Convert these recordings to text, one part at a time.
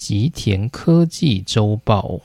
吉田科技周报。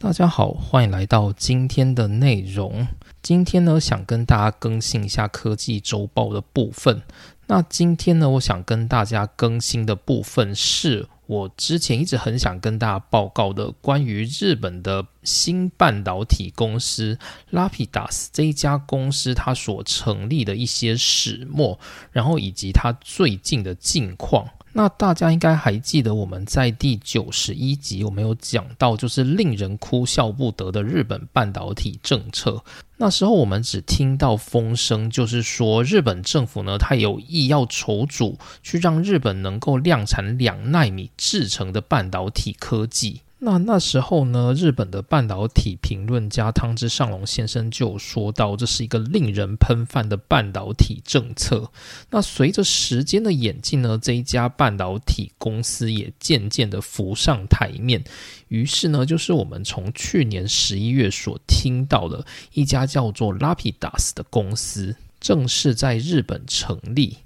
大家好，欢迎来到今天的内容。今天呢，想跟大家更新一下科技周报的部分。那今天呢，我想跟大家更新的部分是我之前一直很想跟大家报告的，关于日本的新半导体公司 Lapidus 这家公司它所成立的一些始末，然后以及它最近的近况。那大家应该还记得，我们在第九十一集我们有讲到，就是令人哭笑不得的日本半导体政策。那时候我们只听到风声，就是说日本政府呢，它有意要筹组，去让日本能够量产两纳米制成的半导体科技。那那时候呢，日本的半导体评论家汤之上隆先生就说到，这是一个令人喷饭的半导体政策。那随着时间的演进呢，这一家半导体公司也渐渐的浮上台面。于是呢，就是我们从去年十一月所听到的一家叫做 Lapidus 的公司，正式在日本成立。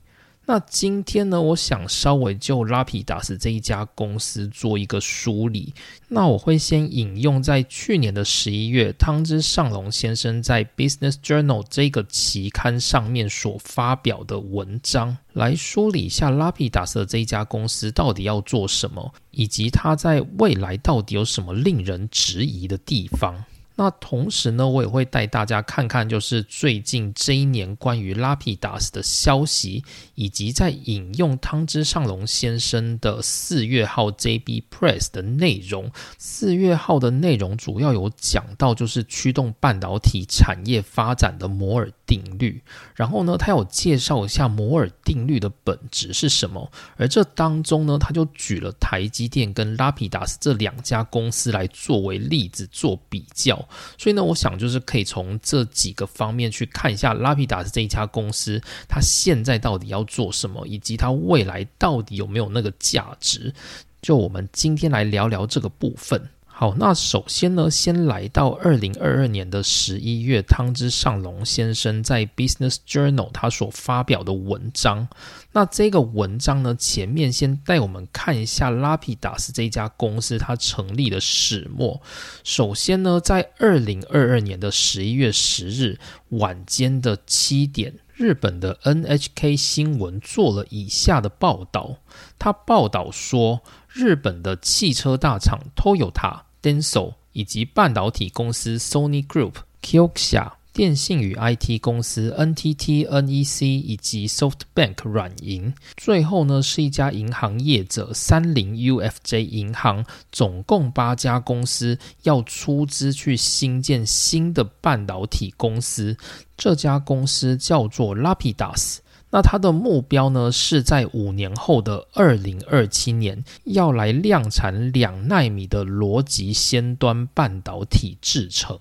那今天呢，我想稍微就拉皮达斯这一家公司做一个梳理。那我会先引用在去年的十一月，汤之上隆先生在《Business Journal》这个期刊上面所发表的文章，来梳理一下拉皮达斯这一家公司到底要做什么，以及它在未来到底有什么令人质疑的地方。那同时呢，我也会带大家看看，就是最近这一年关于拉皮达斯的消息，以及在引用汤之上龙先生的四月号 JB Press 的内容。四月号的内容主要有讲到，就是驱动半导体产业发展的摩尔定律。然后呢，他有介绍一下摩尔定律的本质是什么。而这当中呢，他就举了台积电跟拉皮达斯这两家公司来作为例子做比较。所以呢，我想就是可以从这几个方面去看一下拉皮达斯这一家公司，它现在到底要做什么，以及它未来到底有没有那个价值。就我们今天来聊聊这个部分。好，那首先呢，先来到二零二二年的十一月，汤之上龙先生在《Business Journal》他所发表的文章。那这个文章呢，前面先带我们看一下拉皮达斯这家公司它成立的始末。首先呢，在二零二二年的十一月十日晚间的七点，日本的 NHK 新闻做了以下的报道。他报道说，日本的汽车大厂 Toyota。Denso 以及半导体公司 Sony Group、Kioxia 电信与 IT 公司 NTT、NEC 以及 SoftBank 软银，最后呢是一家银行业者三菱 UFJ 银行，总共八家公司要出资去新建新的半导体公司，这家公司叫做 Lapidus。那它的目标呢，是在五年后的二零二七年要来量产两纳米的逻辑先端半导体制成。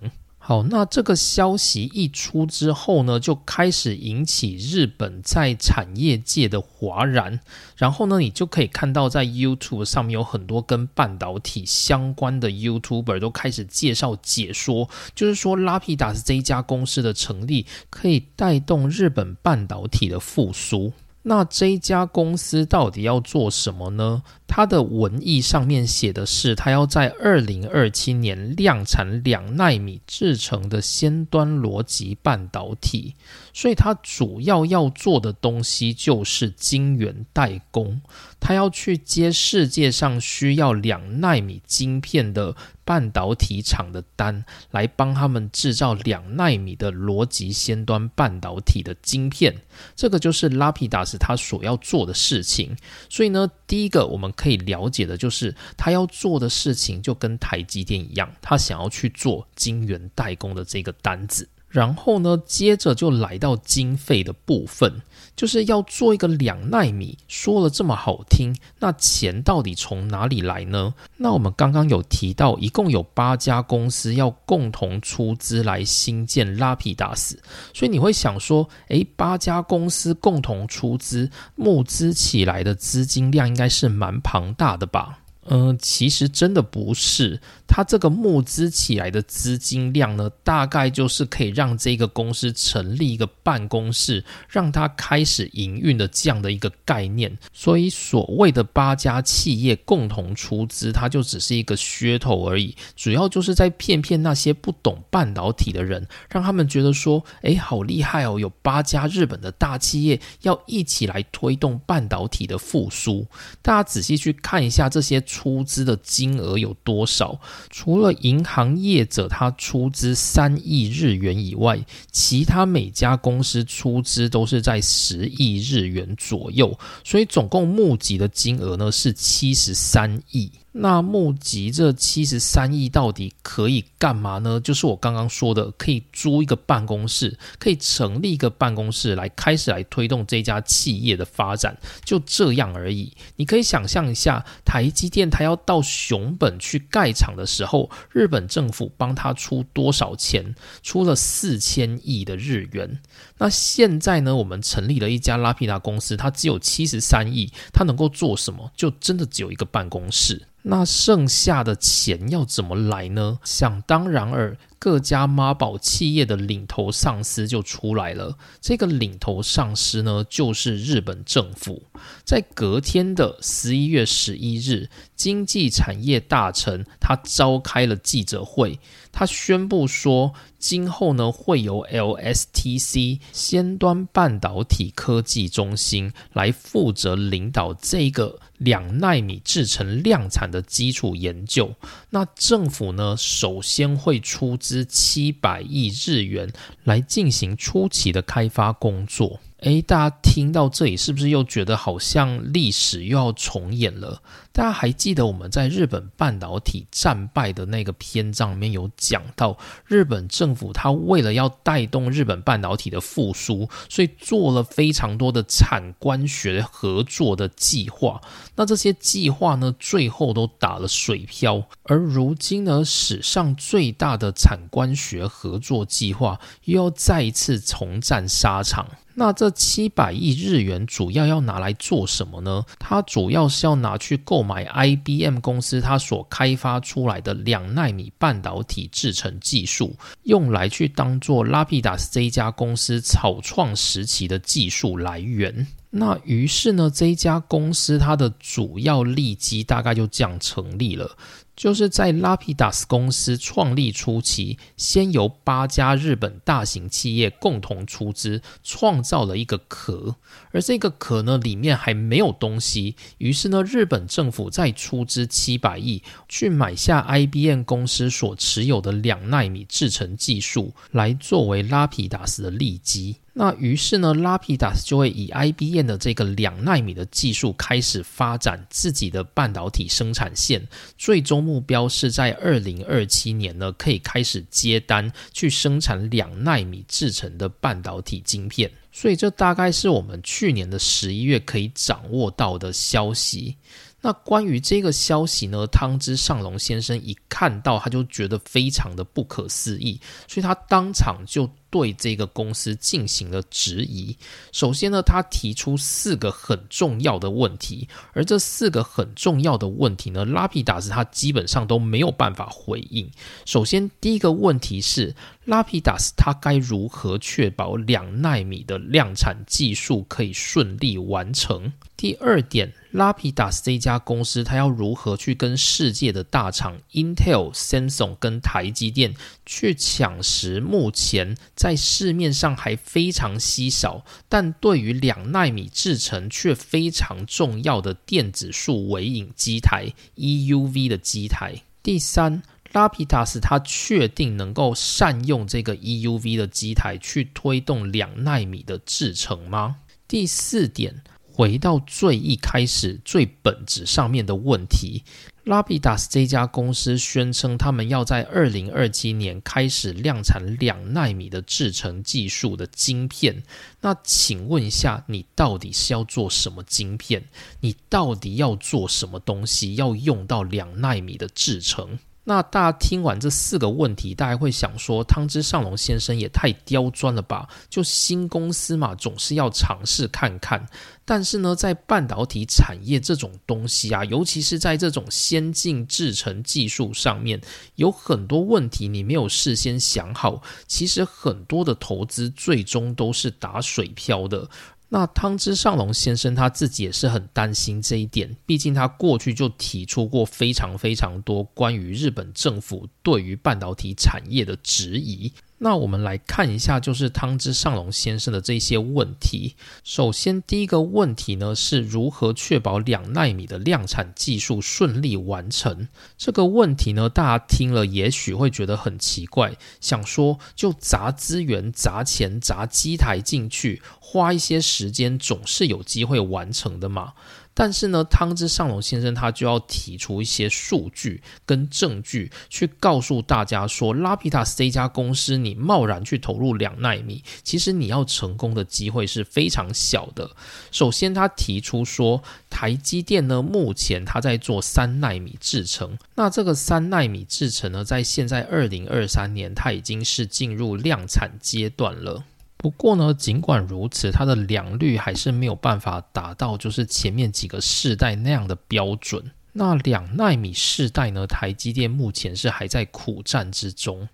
好，那这个消息一出之后呢，就开始引起日本在产业界的哗然。然后呢，你就可以看到在 YouTube 上面有很多跟半导体相关的 YouTuber 都开始介绍解说，就是说拉皮达斯这一家公司的成立可以带动日本半导体的复苏。那这家公司到底要做什么呢？它的文意上面写的是，它要在二零二七年量产两纳米制成的先端逻辑半导体，所以它主要要做的东西就是晶圆代工。它要去接世界上需要两纳米晶片的半导体厂的单，来帮他们制造两纳米的逻辑先端半导体的晶片。这个就是拉皮达斯他所要做的事情。所以呢，第一个我们可以了解的就是他要做的事情就跟台积电一样，他想要去做晶圆代工的这个单子。然后呢，接着就来到经费的部分。就是要做一个两纳米，说了这么好听，那钱到底从哪里来呢？那我们刚刚有提到，一共有八家公司要共同出资来新建拉皮达斯，所以你会想说，诶，八家公司共同出资募资起来的资金量应该是蛮庞大的吧？嗯，其实真的不是。它这个募资起来的资金量呢，大概就是可以让这个公司成立一个办公室，让它开始营运的这样的一个概念。所以所谓的八家企业共同出资，它就只是一个噱头而已，主要就是在骗骗那些不懂半导体的人，让他们觉得说，哎，好厉害哦，有八家日本的大企业要一起来推动半导体的复苏。大家仔细去看一下这些出资的金额有多少。除了银行业者他出资三亿日元以外，其他每家公司出资都是在十亿日元左右，所以总共募集的金额呢是七十三亿。那募集这七十三亿到底可以干嘛呢？就是我刚刚说的，可以租一个办公室，可以成立一个办公室来开始来推动这家企业的发展，就这样而已。你可以想象一下，台积电它要到熊本去盖厂的时候，日本政府帮他出多少钱？出了四千亿的日元。那现在呢，我们成立了一家拉皮达公司，它只有七十三亿，它能够做什么？就真的只有一个办公室。那剩下的钱要怎么来呢？想当然尔。各家妈宝企业的领头上司就出来了。这个领头上司呢，就是日本政府。在隔天的十一月十一日，经济产业大臣他召开了记者会，他宣布说，今后呢会由 LSTC 先端半导体科技中心来负责领导这个两纳米制成量产的基础研究。那政府呢，首先会出资。七百亿日元来进行初期的开发工作。诶，大家听到这里是不是又觉得好像历史又要重演了？大家还记得我们在日本半导体战败的那个篇章里面有讲到，日本政府它为了要带动日本半导体的复苏，所以做了非常多的产官学合作的计划。那这些计划呢，最后都打了水漂。而如今呢，史上最大的产官学合作计划又要再一次重战沙场。那这七百亿日元主要要拿来做什么呢？它主要是要拿去购买 IBM 公司它所开发出来的两纳米半导体制程技术，用来去当做拉皮达斯这家公司草创时期的技术来源。那于是呢，这家公司它的主要利基大概就这样成立了。就是在拉皮达斯公司创立初期，先由八家日本大型企业共同出资，创造了一个壳，而这个壳呢，里面还没有东西。于是呢，日本政府再出资七百亿，去买下 IBM 公司所持有的两纳米制程技术，来作为拉皮达斯的利基。那于是呢，拉皮达斯就会以 IBM 的这个两纳米的技术开始发展自己的半导体生产线，最终目标是在二零二七年呢，可以开始接单去生产两纳米制成的半导体晶片。所以这大概是我们去年的十一月可以掌握到的消息。那关于这个消息呢，汤之上龙先生一看到他就觉得非常的不可思议，所以他当场就。对这个公司进行了质疑。首先呢，他提出四个很重要的问题，而这四个很重要的问题呢，拉皮达斯他基本上都没有办法回应。首先，第一个问题是，拉皮达斯他该如何确保两纳米的量产技术可以顺利完成？第二点，拉皮达斯这家公司，它要如何去跟世界的大厂 Intel、Samsung 跟台积电去抢食目前在市面上还非常稀少，但对于两纳米制程却非常重要的电子束微影机台 EUV 的机台？第三，拉皮塔斯它确定能够善用这个 EUV 的机台去推动两纳米的制程吗？第四点。回到最一开始、最本质上面的问题，拉比达斯这家公司宣称他们要在二零二七年开始量产两纳米的制程技术的晶片。那请问一下，你到底是要做什么晶片？你到底要做什么东西？要用到两纳米的制程？那大家听完这四个问题，大家会想说，汤之上龙先生也太刁钻了吧？就新公司嘛，总是要尝试看看。但是呢，在半导体产业这种东西啊，尤其是在这种先进制程技术上面，有很多问题你没有事先想好，其实很多的投资最终都是打水漂的。那汤之上龙先生他自己也是很担心这一点，毕竟他过去就提出过非常非常多关于日本政府对于半导体产业的质疑。那我们来看一下，就是汤之上龙先生的这些问题。首先，第一个问题呢，是如何确保两纳米的量产技术顺利完成？这个问题呢，大家听了也许会觉得很奇怪，想说就砸资源、砸钱、砸机台进去，花一些时间，总是有机会完成的嘛。但是呢，汤之上龙先生他就要提出一些数据跟证据，去告诉大家说，拉皮塔斯这家公司，你贸然去投入两纳米，其实你要成功的机会是非常小的。首先，他提出说，台积电呢，目前他在做三纳米制程，那这个三纳米制程呢，在现在二零二三年，它已经是进入量产阶段了。不过呢，尽管如此，它的良率还是没有办法达到就是前面几个世代那样的标准。那两纳米世代呢，台积电目前是还在苦战之中。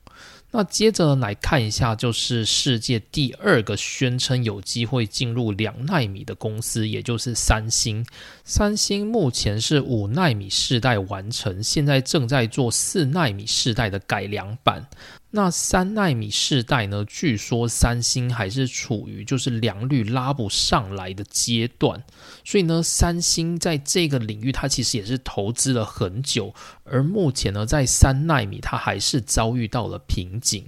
那接着来看一下，就是世界第二个宣称有机会进入两纳米的公司，也就是三星。三星目前是五纳米世代完成，现在正在做四纳米世代的改良版。那三纳米世代呢？据说三星还是处于就是良率拉不上来的阶段，所以呢，三星在这个领域它其实也是投资了很久，而目前呢，在三纳米它还是遭遇到了瓶颈。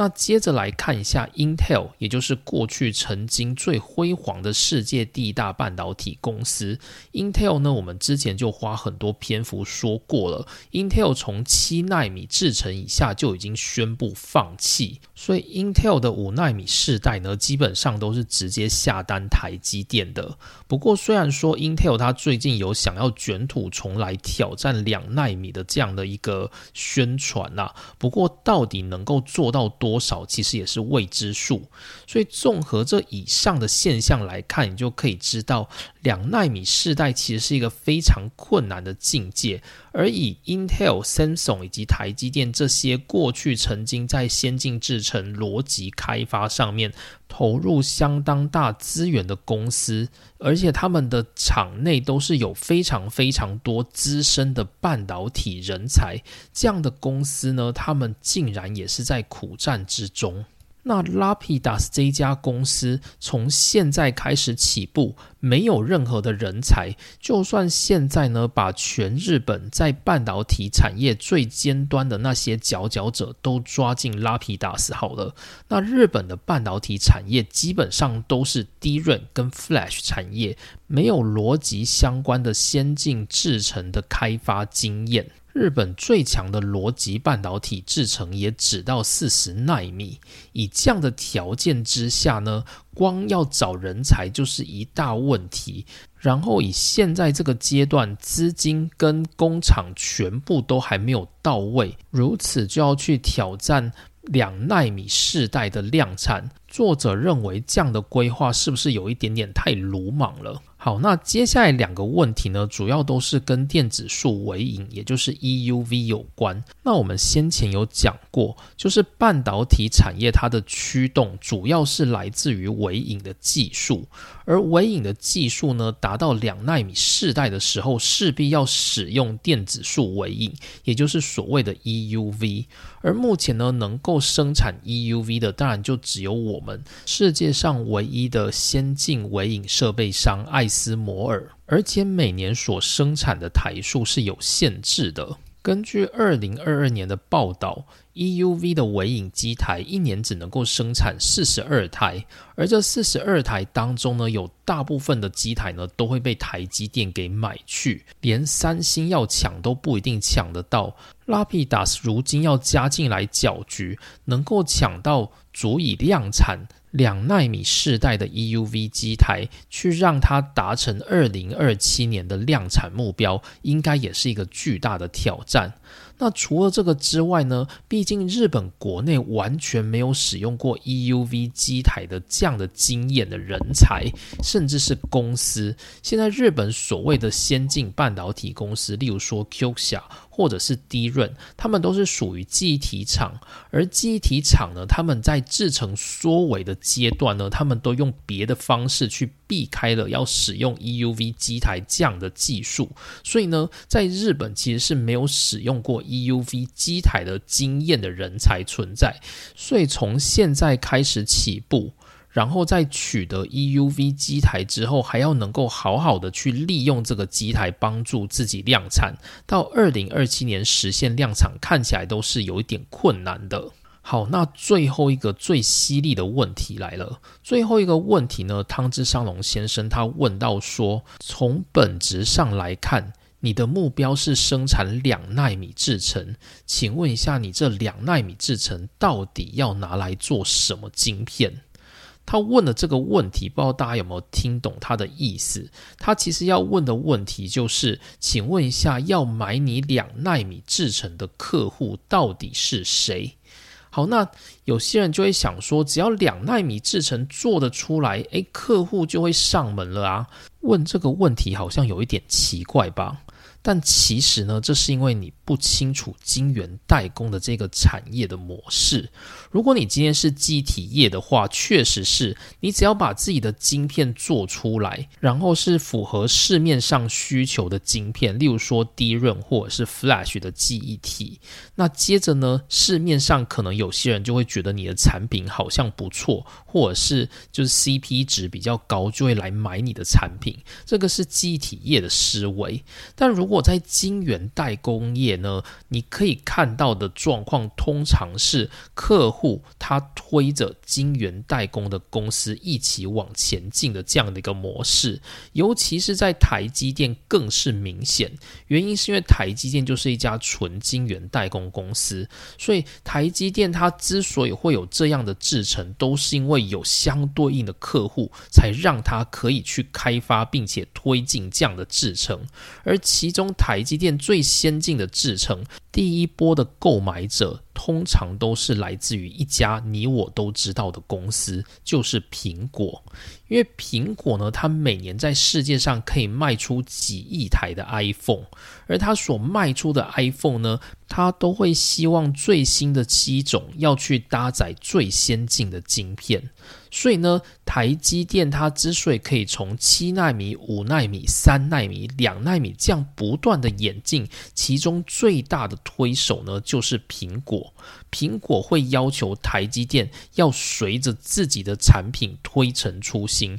那接着来看一下 Intel，也就是过去曾经最辉煌的世界第一大半导体公司。Intel 呢，我们之前就花很多篇幅说过了。Intel 从七纳米制程以下就已经宣布放弃，所以 Intel 的五纳米世代呢，基本上都是直接下单台积电的。不过，虽然说 Intel 它最近有想要卷土重来挑战两纳米的这样的一个宣传呐，不过到底能够做到多？多少其实也是未知数，所以综合这以上的现象来看，你就可以知道两纳米世代其实是一个非常困难的境界。而以 Intel、Samsung 以及台积电这些过去曾经在先进制程逻辑开发上面投入相当大资源的公司，而且他们的厂内都是有非常非常多资深的半导体人才，这样的公司呢，他们竟然也是在苦战之中。那 Lapis 这家公司从现在开始起步，没有任何的人才。就算现在呢，把全日本在半导体产业最尖端的那些佼佼者都抓进 Lapidus 好了，那日本的半导体产业基本上都是低润跟 Flash 产业，没有逻辑相关的先进制程的开发经验。日本最强的逻辑半导体制程也只到四十纳米，以这样的条件之下呢，光要找人才就是一大问题。然后以现在这个阶段，资金跟工厂全部都还没有到位，如此就要去挑战两纳米世代的量产，作者认为这样的规划是不是有一点点太鲁莽了？好，那接下来两个问题呢，主要都是跟电子束微影，也就是 EUV 有关。那我们先前有讲过，就是半导体产业它的驱动主要是来自于微影的技术，而微影的技术呢，达到两纳米世代的时候，势必要使用电子束微影，也就是所谓的 EUV。而目前呢，能够生产 EUV 的，当然就只有我们世界上唯一的先进微影设备商爱。斯摩尔，而且每年所生产的台数是有限制的。根据二零二二年的报道，EUV 的微影机台一年只能够生产四十二台，而这四十二台当中呢，有大部分的机台呢都会被台积电给买去，连三星要抢都不一定抢得到。拉皮达斯如今要加进来搅局，能够抢到足以量产。两纳米世代的 EUV 机台，去让它达成二零二七年的量产目标，应该也是一个巨大的挑战。那除了这个之外呢，毕竟日本国内完全没有使用过 EUV 机台的这样的经验的人才，甚至是公司。现在日本所谓的先进半导体公司，例如说 Qxia。或者是低润，他们都是属于记忆体厂，而记忆体厂呢，他们在制成缩尾的阶段呢，他们都用别的方式去避开了要使用 EUV 机台这样的技术，所以呢，在日本其实是没有使用过 EUV 机台的经验的人才存在，所以从现在开始起步。然后在取得 EUV 机台之后，还要能够好好的去利用这个机台帮助自己量产，到二零二七年实现量产，看起来都是有一点困难的。好，那最后一个最犀利的问题来了。最后一个问题呢，汤之上龙先生他问到说：从本质上来看，你的目标是生产两纳米制程，请问一下，你这两纳米制程到底要拿来做什么晶片？他问的这个问题，不知道大家有没有听懂他的意思？他其实要问的问题就是，请问一下，要买你两纳米制成的客户到底是谁？好，那有些人就会想说，只要两纳米制成做得出来，诶，客户就会上门了啊？问这个问题好像有一点奇怪吧？但其实呢，这是因为你不清楚晶圆代工的这个产业的模式。如果你今天是机体业的话，确实是你只要把自己的晶片做出来，然后是符合市面上需求的晶片，例如说低润或者是 Flash 的记忆体。那接着呢，市面上可能有些人就会觉得你的产品好像不错，或者是就是 CP 值比较高，就会来买你的产品。这个是机体业的思维，但如如如果在晶圆代工业呢，你可以看到的状况，通常是客户他推着晶圆代工的公司一起往前进的这样的一个模式，尤其是在台积电更是明显。原因是因为台积电就是一家纯晶圆代工公司，所以台积电它之所以会有这样的制程，都是因为有相对应的客户，才让它可以去开发并且推进这样的制程，而其中。中台积电最先进的制程，第一波的购买者通常都是来自于一家你我都知道的公司，就是苹果。因为苹果呢，它每年在世界上可以卖出几亿台的 iPhone，而它所卖出的 iPhone 呢，它都会希望最新的机种要去搭载最先进的晶片。所以呢，台积电它之所以可以从七纳米、五纳米、三纳米、两纳米这样不断的演进，其中最大的推手呢就是苹果。苹果会要求台积电要随着自己的产品推陈出新。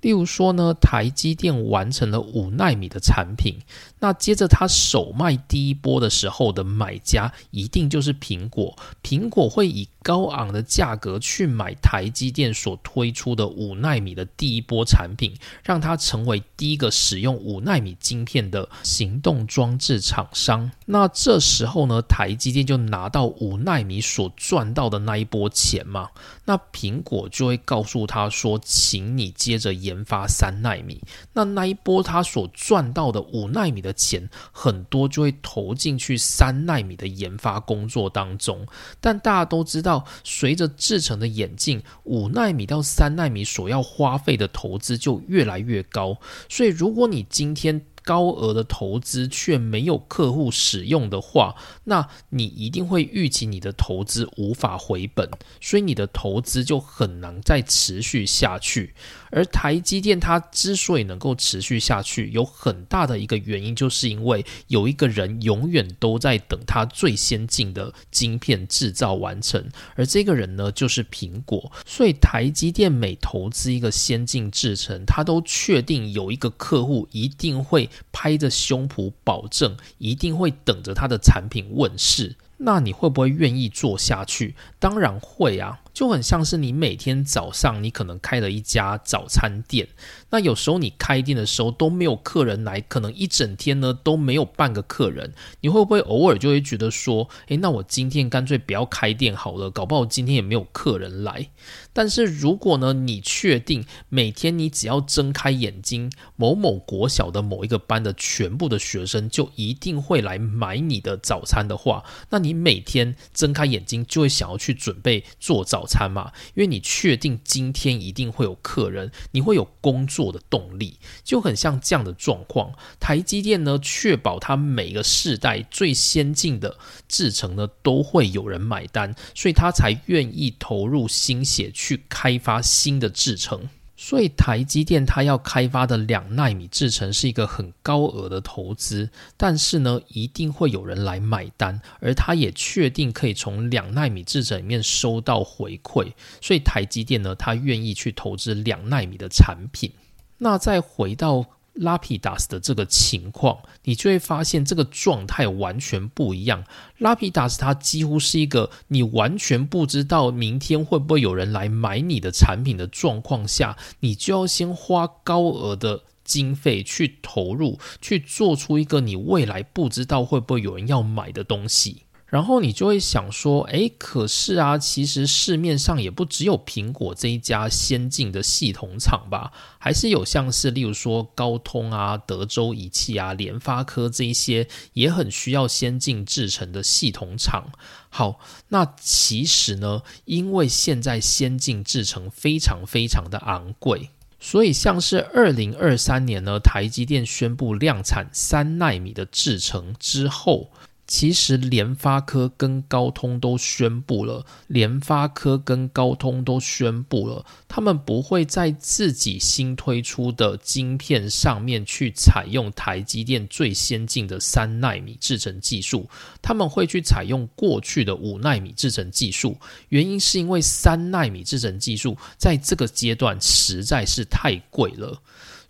例如说呢，台积电完成了五纳米的产品，那接着他首卖第一波的时候的买家一定就是苹果，苹果会以高昂的价格去买台积电所推出的五纳米的第一波产品，让它成为第一个使用五纳米晶片的行动装置厂商。那这时候呢，台积电就拿到五纳米所赚到的那一波钱嘛，那苹果就会告诉他说，请你接着研。研发三纳米，那那一波他所赚到的五纳米的钱，很多就会投进去三纳米的研发工作当中。但大家都知道，随着制程的演进，五纳米到三纳米所要花费的投资就越来越高。所以，如果你今天，高额的投资却没有客户使用的话，那你一定会预期你的投资无法回本，所以你的投资就很难再持续下去。而台积电它之所以能够持续下去，有很大的一个原因，就是因为有一个人永远都在等它最先进的晶片制造完成，而这个人呢就是苹果。所以台积电每投资一个先进制程，它都确定有一个客户一定会。拍着胸脯保证，一定会等着他的产品问世。那你会不会愿意做下去？当然会啊！就很像是你每天早上你可能开了一家早餐店，那有时候你开店的时候都没有客人来，可能一整天呢都没有半个客人，你会不会偶尔就会觉得说，诶，那我今天干脆不要开店好了，搞不好今天也没有客人来。但是如果呢，你确定每天你只要睁开眼睛，某某国小的某一个班的全部的学生就一定会来买你的早餐的话，那你每天睁开眼睛就会想要去准备做早早餐嘛？因为你确定今天一定会有客人，你会有工作的动力，就很像这样的状况。台积电呢，确保它每个世代最先进的制程呢都会有人买单，所以他才愿意投入心血。去开发新的制程，所以台积电它要开发的两纳米制程是一个很高额的投资，但是呢，一定会有人来买单，而它也确定可以从两纳米制程里面收到回馈，所以台积电呢，它愿意去投资两纳米的产品。那再回到。拉皮达斯的这个情况，你就会发现这个状态完全不一样。拉皮达斯它几乎是一个你完全不知道明天会不会有人来买你的产品的状况下，你就要先花高额的经费去投入，去做出一个你未来不知道会不会有人要买的东西。然后你就会想说，哎，可是啊，其实市面上也不只有苹果这一家先进的系统厂吧，还是有像是例如说高通啊、德州仪器啊、联发科这一些也很需要先进制成的系统厂。好，那其实呢，因为现在先进制成非常非常的昂贵，所以像是二零二三年呢，台积电宣布量产三纳米的制程之后。其实联发科跟高通都宣布了，联发科跟高通都宣布了，他们不会在自己新推出的晶片上面去采用台积电最先进的三纳米制程技术，他们会去采用过去的五纳米制程技术。原因是因为三纳米制程技术在这个阶段实在是太贵了。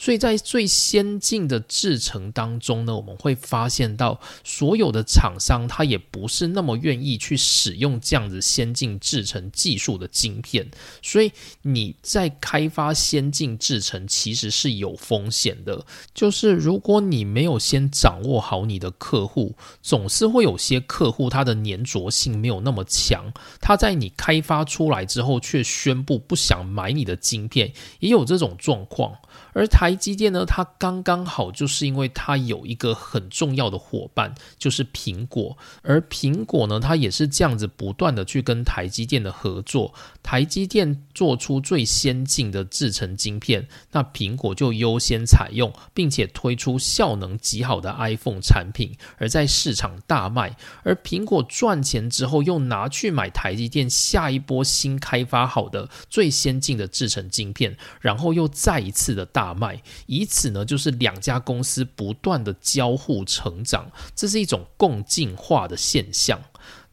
所以在最先进的制程当中呢，我们会发现到所有的厂商，他也不是那么愿意去使用这样子先进制程技术的晶片。所以你在开发先进制程其实是有风险的，就是如果你没有先掌握好你的客户，总是会有些客户他的粘着性没有那么强，他在你开发出来之后却宣布不想买你的晶片，也有这种状况。而台积电呢，它刚刚好就是因为它有一个很重要的伙伴，就是苹果。而苹果呢，它也是这样子不断的去跟台积电的合作。台积电做出最先进的制程晶片，那苹果就优先采用，并且推出效能极好的 iPhone 产品，而在市场大卖。而苹果赚钱之后，又拿去买台积电下一波新开发好的最先进的制程晶片，然后又再一次的大。大卖，以此呢，就是两家公司不断的交互成长，这是一种共进化的现象。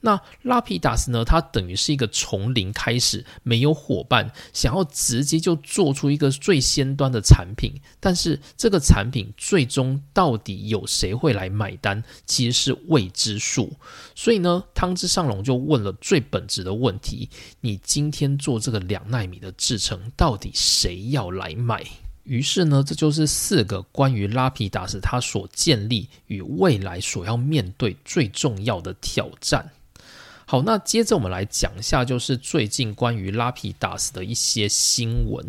那拉皮达斯呢，它等于是一个从零开始，没有伙伴，想要直接就做出一个最先端的产品，但是这个产品最终到底有谁会来买单，其实是未知数。所以呢，汤之上龙就问了最本质的问题：你今天做这个两纳米的制程，到底谁要来买？于是呢，这就是四个关于拉皮达斯他所建立与未来所要面对最重要的挑战。好，那接着我们来讲一下，就是最近关于拉皮达斯的一些新闻。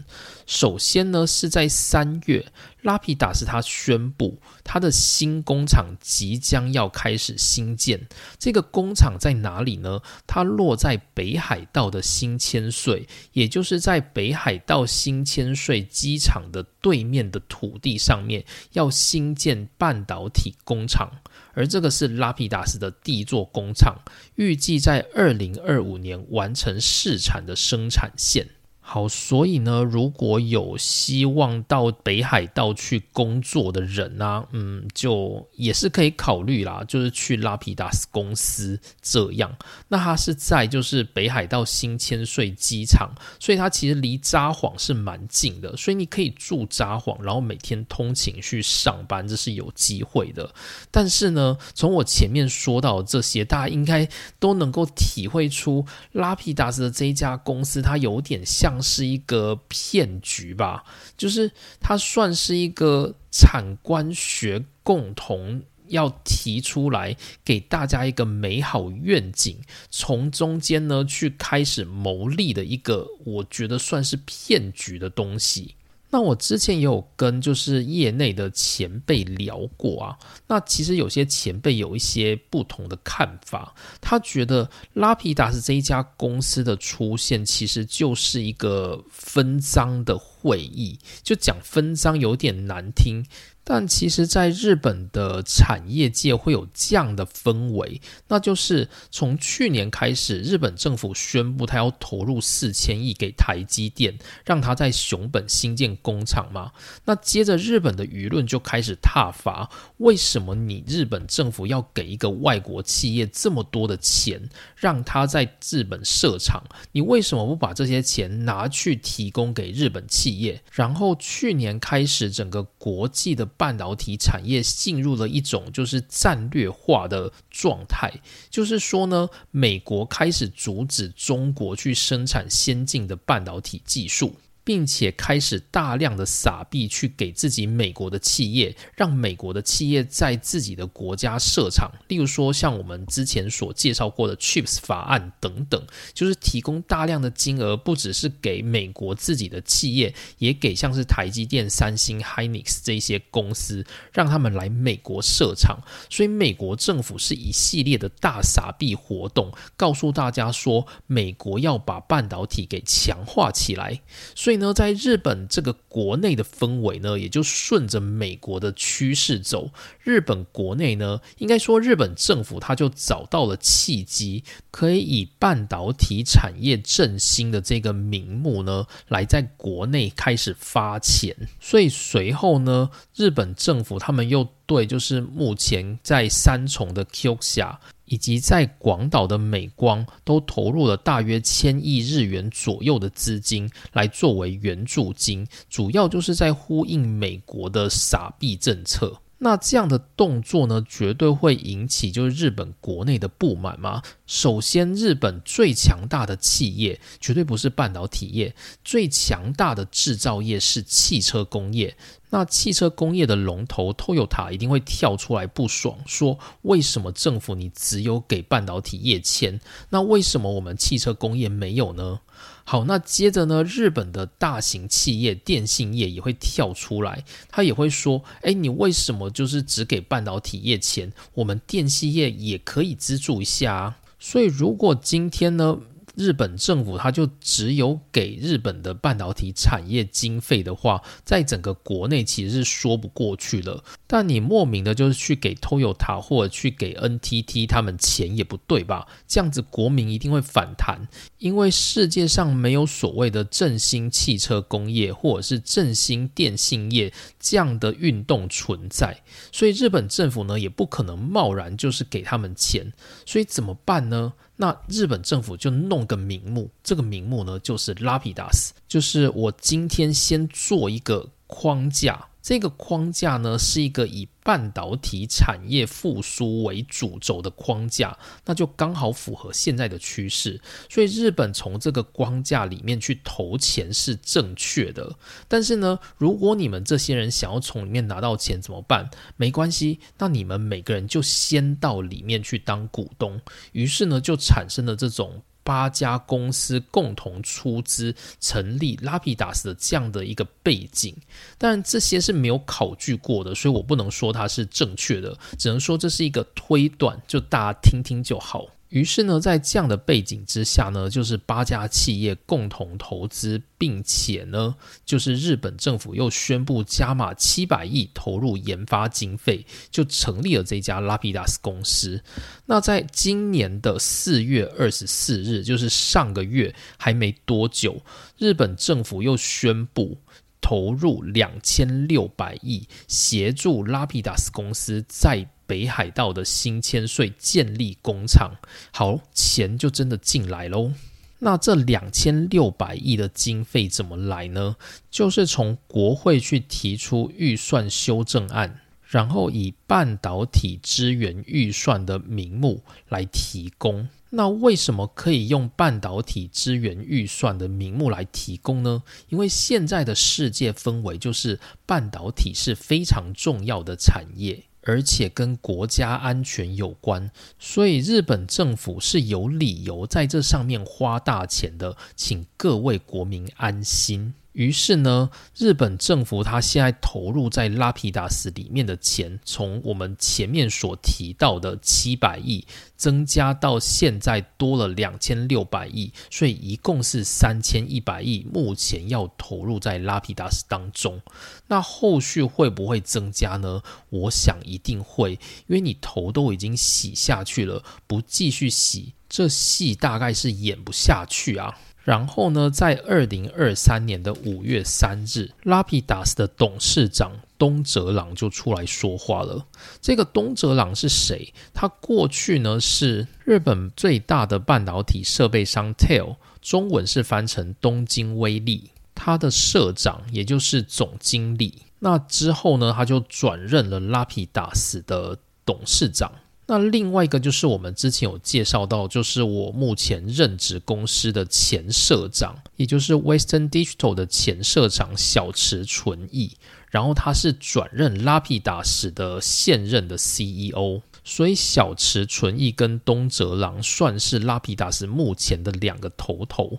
首先呢，是在三月，拉皮达斯他宣布他的新工厂即将要开始新建。这个工厂在哪里呢？它落在北海道的新千岁，也就是在北海道新千岁机场的对面的土地上面，要新建半导体工厂。而这个是拉皮达斯的第一座工厂，预计在二零二五年完成试产的生产线。好，所以呢，如果有希望到北海道去工作的人呢，嗯，就也是可以考虑啦，就是去拉皮达斯公司这样。那它是在就是北海道新千岁机场，所以它其实离札幌是蛮近的，所以你可以住札幌，然后每天通勤去上班，这是有机会的。但是呢，从我前面说到这些，大家应该都能够体会出拉皮达斯的这一家公司，它有点像。是一个骗局吧，就是它算是一个产官学共同要提出来给大家一个美好愿景，从中间呢去开始牟利的一个，我觉得算是骗局的东西。那我之前也有跟就是业内的前辈聊过啊，那其实有些前辈有一些不同的看法，他觉得拉皮达斯这一家公司的出现其实就是一个分赃的会议，就讲分赃有点难听。但其实，在日本的产业界会有这样的氛围，那就是从去年开始，日本政府宣布他要投入四千亿给台积电，让他在熊本新建工厂嘛。那接着，日本的舆论就开始挞伐：为什么你日本政府要给一个外国企业这么多的钱，让他在日本设厂？你为什么不把这些钱拿去提供给日本企业？然后去年开始，整个国际的半导体产业进入了一种就是战略化的状态，就是说呢，美国开始阻止中国去生产先进的半导体技术。并且开始大量的撒币去给自己美国的企业，让美国的企业在自己的国家设厂。例如说，像我们之前所介绍过的 Chips 法案等等，就是提供大量的金额，不只是给美国自己的企业，也给像是台积电、三星、Hynix 这些公司，让他们来美国设厂。所以，美国政府是一系列的大撒币活动，告诉大家说，美国要把半导体给强化起来。所以。所以呢在日本这个国内的氛围呢，也就顺着美国的趋势走。日本国内呢，应该说日本政府他就找到了契机，可以以半导体产业振兴的这个名目呢，来在国内开始发钱。所以随后呢，日本政府他们又对就是目前在三重的 Q 下。以及在广岛的美光都投入了大约千亿日元左右的资金来作为援助金，主要就是在呼应美国的傻币政策。那这样的动作呢，绝对会引起就是日本国内的不满吗？首先，日本最强大的企业绝对不是半导体业，最强大的制造业是汽车工业。那汽车工业的龙头 Toyota 一定会跳出来不爽，说为什么政府你只有给半导体业钱，那为什么我们汽车工业没有呢？好，那接着呢，日本的大型企业电信业也会跳出来，他也会说，哎，你为什么就是只给半导体业钱，我们电信业也可以资助一下啊？所以如果今天呢？日本政府他就只有给日本的半导体产业经费的话，在整个国内其实是说不过去了。但你莫名的就是去给 Toyota 或者去给 NTT 他们钱也不对吧？这样子国民一定会反弹，因为世界上没有所谓的振兴汽车工业或者是振兴电信业这样的运动存在，所以日本政府呢也不可能贸然就是给他们钱，所以怎么办呢？那日本政府就弄个名目，这个名目呢就是拉皮达斯，就是我今天先做一个框架。这个框架呢，是一个以半导体产业复苏为主轴的框架，那就刚好符合现在的趋势。所以日本从这个框架里面去投钱是正确的。但是呢，如果你们这些人想要从里面拿到钱怎么办？没关系，那你们每个人就先到里面去当股东。于是呢，就产生了这种。八家公司共同出资成立拉皮达斯的这样的一个背景，但这些是没有考据过的，所以我不能说它是正确的，只能说这是一个推断，就大家听听就好。于是呢，在这样的背景之下呢，就是八家企业共同投资，并且呢，就是日本政府又宣布加码七百亿投入研发经费，就成立了这家拉皮达斯公司。那在今年的四月二十四日，就是上个月还没多久，日本政府又宣布投入两千六百亿，协助拉皮达斯公司在。北海道的新千岁建立工厂，好钱就真的进来喽。那这两千六百亿的经费怎么来呢？就是从国会去提出预算修正案，然后以半导体支援预算的名目来提供。那为什么可以用半导体资源预算的名目来提供呢？因为现在的世界氛围就是半导体是非常重要的产业。而且跟国家安全有关，所以日本政府是有理由在这上面花大钱的，请各位国民安心。于是呢，日本政府它现在投入在拉皮达斯里面的钱，从我们前面所提到的七百亿，增加到现在多了两千六百亿，所以一共是三千一百亿，目前要投入在拉皮达斯当中。那后续会不会增加呢？我想一定会，因为你头都已经洗下去了，不继续洗，这戏大概是演不下去啊。然后呢，在二零二三年的五月三日，拉皮达斯的董事长东哲朗就出来说话了。这个东哲朗是谁？他过去呢是日本最大的半导体设备商 TEL，中文是翻成东京威力，他的社长也就是总经理。那之后呢，他就转任了拉皮达斯的董事长。那另外一个就是我们之前有介绍到，就是我目前任职公司的前社长，也就是 Western Digital 的前社长小池纯义，然后他是转任拉皮达斯的现任的 CEO，所以小池纯义跟东泽郎算是拉皮达斯目前的两个头头。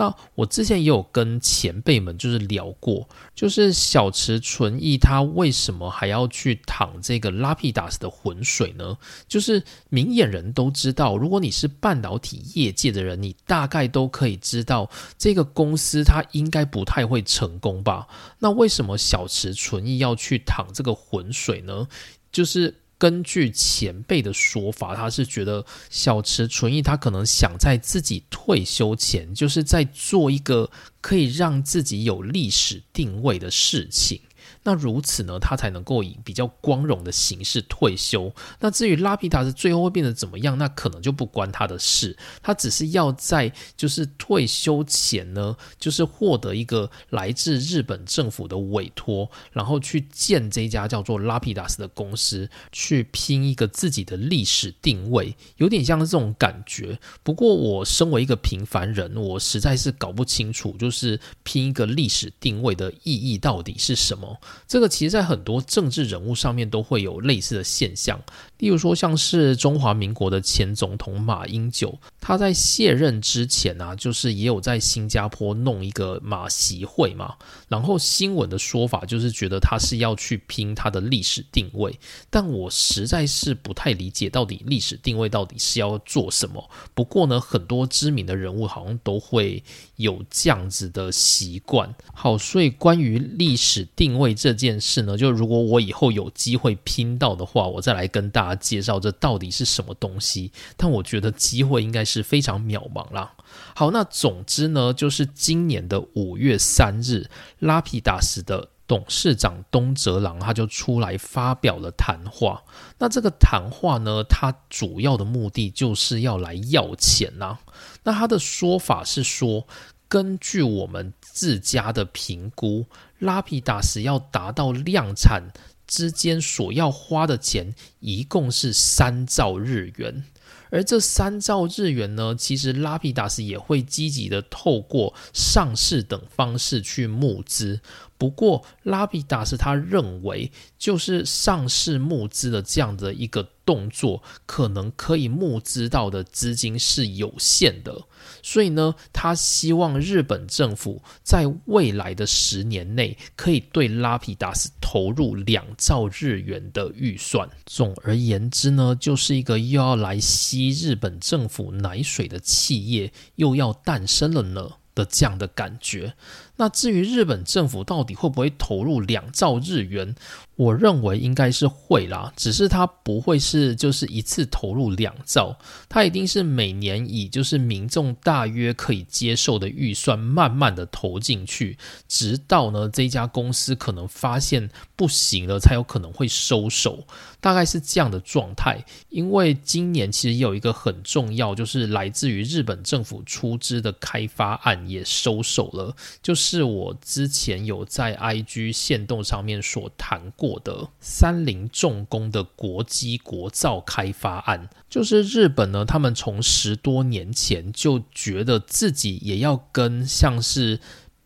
那我之前也有跟前辈们就是聊过，就是小池纯一他为什么还要去淌这个拉皮达斯的浑水呢？就是明眼人都知道，如果你是半导体业界的人，你大概都可以知道这个公司它应该不太会成功吧？那为什么小池纯一要去淌这个浑水呢？就是。根据前辈的说法，他是觉得小池纯一他可能想在自己退休前，就是在做一个可以让自己有历史定位的事情。那如此呢，他才能够以比较光荣的形式退休。那至于拉皮达斯最后会变得怎么样，那可能就不关他的事。他只是要在就是退休前呢，就是获得一个来自日本政府的委托，然后去建这家叫做拉皮达斯的公司，去拼一个自己的历史定位，有点像这种感觉。不过我身为一个平凡人，我实在是搞不清楚，就是拼一个历史定位的意义到底是什么。这个其实，在很多政治人物上面都会有类似的现象，例如说，像是中华民国的前总统马英九，他在卸任之前啊，就是也有在新加坡弄一个马习会嘛，然后新闻的说法就是觉得他是要去拼他的历史定位，但我实在是不太理解到底历史定位到底是要做什么。不过呢，很多知名的人物好像都会有这样子的习惯。好，所以关于历史定位。这这件事呢，就如果我以后有机会拼到的话，我再来跟大家介绍这到底是什么东西。但我觉得机会应该是非常渺茫啦。好，那总之呢，就是今年的五月三日，拉皮达斯的董事长东泽郎他就出来发表了谈话。那这个谈话呢，他主要的目的就是要来要钱呐。那他的说法是说。根据我们自家的评估，拉皮达斯要达到量产之间所要花的钱，一共是三兆日元。而这三兆日元呢，其实拉皮达斯也会积极的透过上市等方式去募资。不过，拉皮达斯他认为，就是上市募资的这样的一个。动作，可能可以募资到的资金是有限的。所以呢，他希望日本政府在未来的十年内可以对拉皮达斯投入两兆日元的预算。总而言之呢，就是一个又要来吸日本政府奶水的企业又要诞生了呢的这样的感觉。那至于日本政府到底会不会投入两兆日元？我认为应该是会啦，只是它不会是就是一次投入两兆，它一定是每年以就是民众大约可以接受的预算，慢慢的投进去，直到呢这家公司可能发现不行了，才有可能会收手，大概是这样的状态。因为今年其实有一个很重要，就是来自于日本政府出资的开发案也收手了，就是是我之前有在 IG 线动上面所谈过。的三菱重工的国机国造开发案，就是日本呢，他们从十多年前就觉得自己也要跟像是。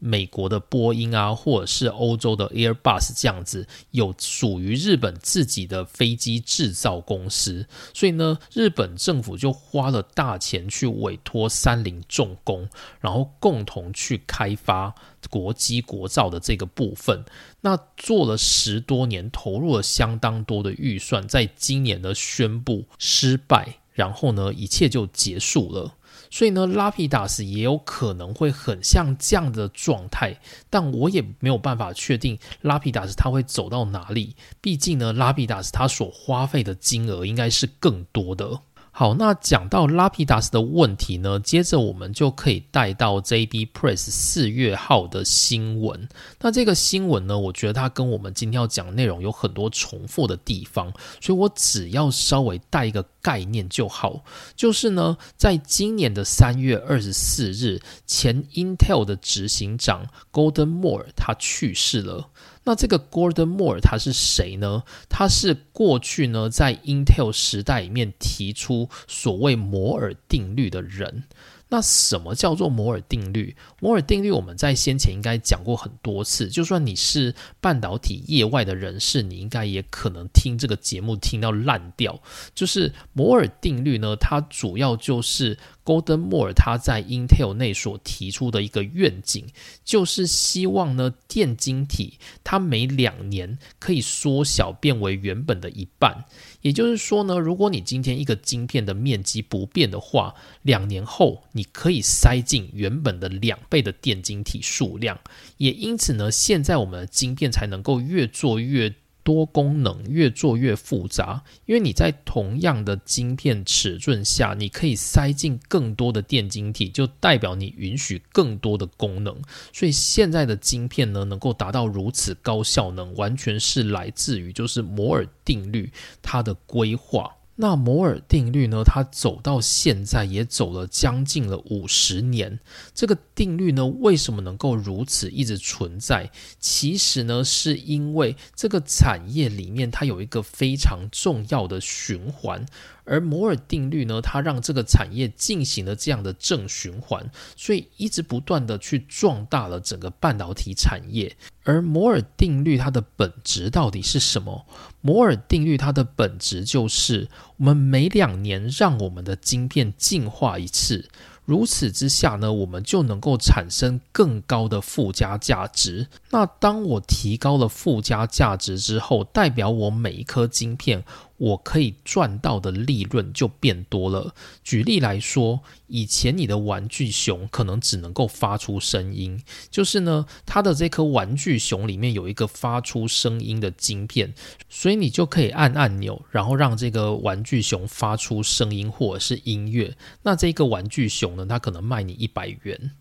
美国的波音啊，或者是欧洲的 Airbus 这样子，有属于日本自己的飞机制造公司，所以呢，日本政府就花了大钱去委托三菱重工，然后共同去开发国机国造的这个部分。那做了十多年，投入了相当多的预算，在今年呢宣布失败，然后呢，一切就结束了。所以呢，拉皮达斯也有可能会很像这样的状态，但我也没有办法确定拉皮达斯他会走到哪里。毕竟呢，拉皮达斯他所花费的金额应该是更多的。好，那讲到拉皮达斯的问题呢，接着我们就可以带到 JB Press 四月号的新闻。那这个新闻呢，我觉得它跟我们今天要讲内容有很多重复的地方，所以我只要稍微带一个概念就好。就是呢，在今年的三月二十四日，前 Intel 的执行长 Golden Moore 他去世了。那这个 Gordon Moore 他是谁呢？他是过去呢在 Intel 时代里面提出所谓摩尔定律的人。那什么叫做摩尔定律？摩尔定律我们在先前应该讲过很多次，就算你是半导体业外的人士，你应该也可能听这个节目听到烂掉。就是摩尔定律呢，它主要就是。Golden Moore 他在 Intel 内所提出的一个愿景，就是希望呢电晶体它每两年可以缩小变为原本的一半。也就是说呢，如果你今天一个晶片的面积不变的话，两年后你可以塞进原本的两倍的电晶体数量。也因此呢，现在我们的晶片才能够越做越。多功能越做越复杂，因为你在同样的晶片尺寸下，你可以塞进更多的电晶体，就代表你允许更多的功能。所以现在的晶片呢，能够达到如此高效能，完全是来自于就是摩尔定律它的规划。那摩尔定律呢？它走到现在也走了将近了五十年。这个定律呢，为什么能够如此一直存在？其实呢，是因为这个产业里面它有一个非常重要的循环。而摩尔定律呢，它让这个产业进行了这样的正循环，所以一直不断的去壮大了整个半导体产业。而摩尔定律它的本质到底是什么？摩尔定律它的本质就是，我们每两年让我们的晶片进化一次。如此之下呢，我们就能够产生更高的附加价值。那当我提高了附加价值之后，代表我每一颗晶片。我可以赚到的利润就变多了。举例来说，以前你的玩具熊可能只能够发出声音，就是呢，它的这颗玩具熊里面有一个发出声音的晶片，所以你就可以按按钮，然后让这个玩具熊发出声音或者是音乐。那这个玩具熊呢，它可能卖你一百元。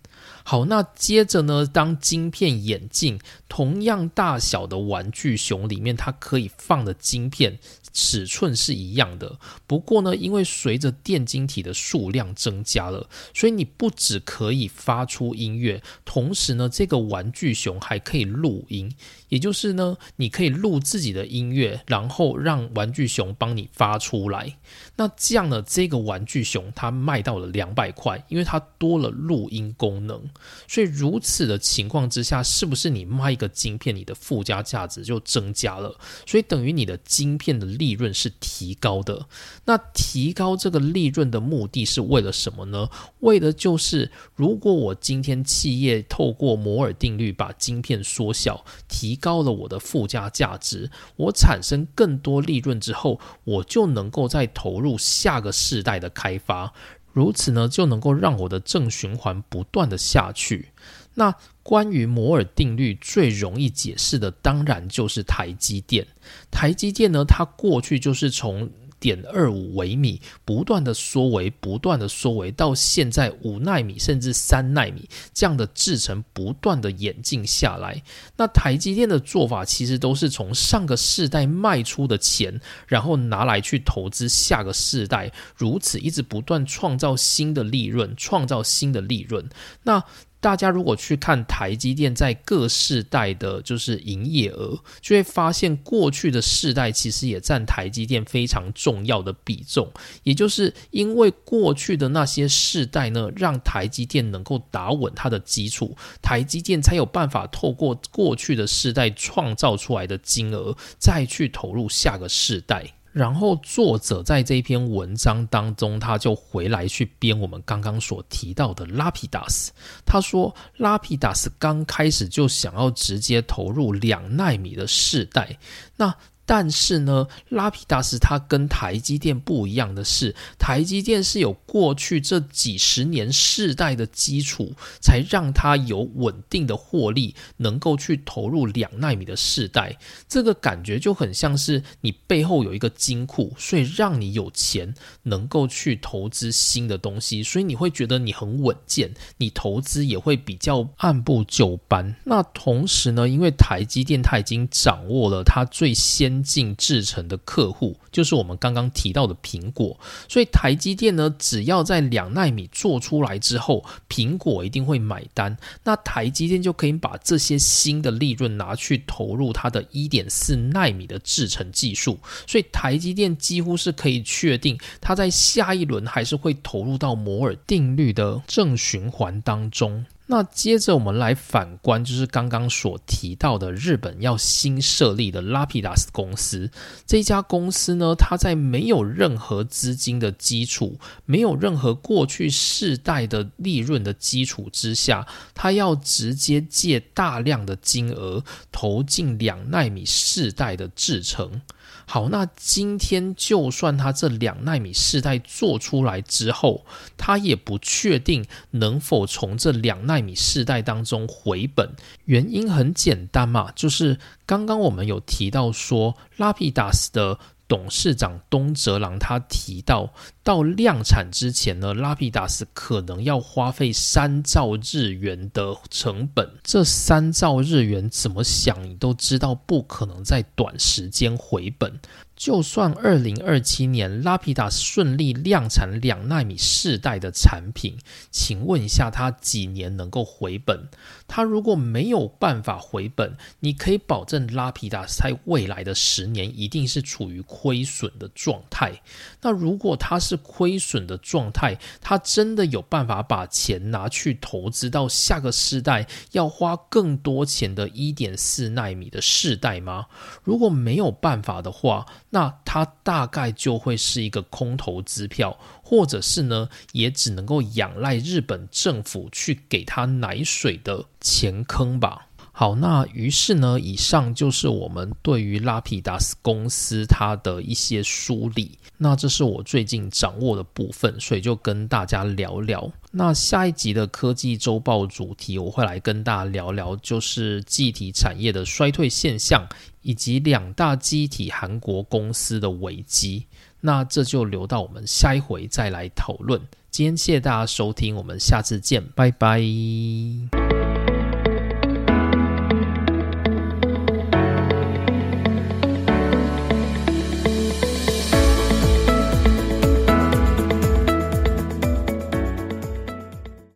好，那接着呢？当晶片眼镜同样大小的玩具熊里面，它可以放的晶片尺寸是一样的。不过呢，因为随着电晶体的数量增加了，所以你不只可以发出音乐，同时呢，这个玩具熊还可以录音。也就是呢，你可以录自己的音乐，然后让玩具熊帮你发出来。那这样呢，这个玩具熊它卖到了两百块，因为它多了录音功能。所以如此的情况之下，是不是你卖一个晶片，你的附加价值就增加了？所以等于你的晶片的利润是提高的。那提高这个利润的目的是为了什么呢？为的就是，如果我今天企业透过摩尔定律把晶片缩小，提高了我的附加价值，我产生更多利润之后，我就能够再投入下个世代的开发，如此呢，就能够让我的正循环不断的下去。那关于摩尔定律最容易解释的，当然就是台积电。台积电呢，它过去就是从点二五微米，不断的缩微，不断的缩微，到现在五纳米甚至三纳米这样的制程不断的演进下来。那台积电的做法其实都是从上个世代卖出的钱，然后拿来去投资下个世代，如此一直不断创造新的利润，创造新的利润。那大家如果去看台积电在各世代的，就是营业额，就会发现过去的世代其实也占台积电非常重要的比重。也就是因为过去的那些世代呢，让台积电能够打稳它的基础，台积电才有办法透过过去的世代创造出来的金额，再去投入下个世代。然后作者在这篇文章当中，他就回来去编我们刚刚所提到的拉皮达斯。他说，拉皮达斯刚开始就想要直接投入两纳米的世代，那。但是呢，拉皮达斯它跟台积电不一样的是，台积电是有过去这几十年世代的基础，才让它有稳定的获利，能够去投入两纳米的世代。这个感觉就很像是你背后有一个金库，所以让你有钱能够去投资新的东西，所以你会觉得你很稳健，你投资也会比较按部就班。那同时呢，因为台积电它已经掌握了它最先进制成的客户就是我们刚刚提到的苹果，所以台积电呢，只要在两纳米做出来之后，苹果一定会买单。那台积电就可以把这些新的利润拿去投入它的一点四纳米的制成技术，所以台积电几乎是可以确定，它在下一轮还是会投入到摩尔定律的正循环当中。那接着我们来反观，就是刚刚所提到的日本要新设立的拉皮达斯公司。这家公司呢，它在没有任何资金的基础，没有任何过去世代的利润的基础之下，它要直接借大量的金额投进两纳米世代的制程。好，那今天就算他这两纳米世代做出来之后，他也不确定能否从这两纳米世代当中回本。原因很简单嘛，就是刚刚我们有提到说，拉皮达斯的。董事长东泽郎他提到，到量产之前呢，拉皮达斯可能要花费三兆日元的成本。这三兆日元怎么想，你都知道不可能在短时间回本。就算二零二七年拉皮达顺利量产两纳米世代的产品，请问一下，它几年能够回本？它如果没有办法回本，你可以保证拉皮达在未来的十年一定是处于亏损的状态。那如果它是是亏损的状态，他真的有办法把钱拿去投资到下个世代要花更多钱的一点四纳米的世代吗？如果没有办法的话，那他大概就会是一个空头支票，或者是呢，也只能够仰赖日本政府去给他奶水的钱坑吧。好，那于是呢，以上就是我们对于拉皮达斯公司它的一些梳理。那这是我最近掌握的部分，所以就跟大家聊聊。那下一集的科技周报主题，我会来跟大家聊聊，就是记体产业的衰退现象，以及两大机体韩国公司的危机。那这就留到我们下一回再来讨论。今天谢谢大家收听，我们下次见，拜拜。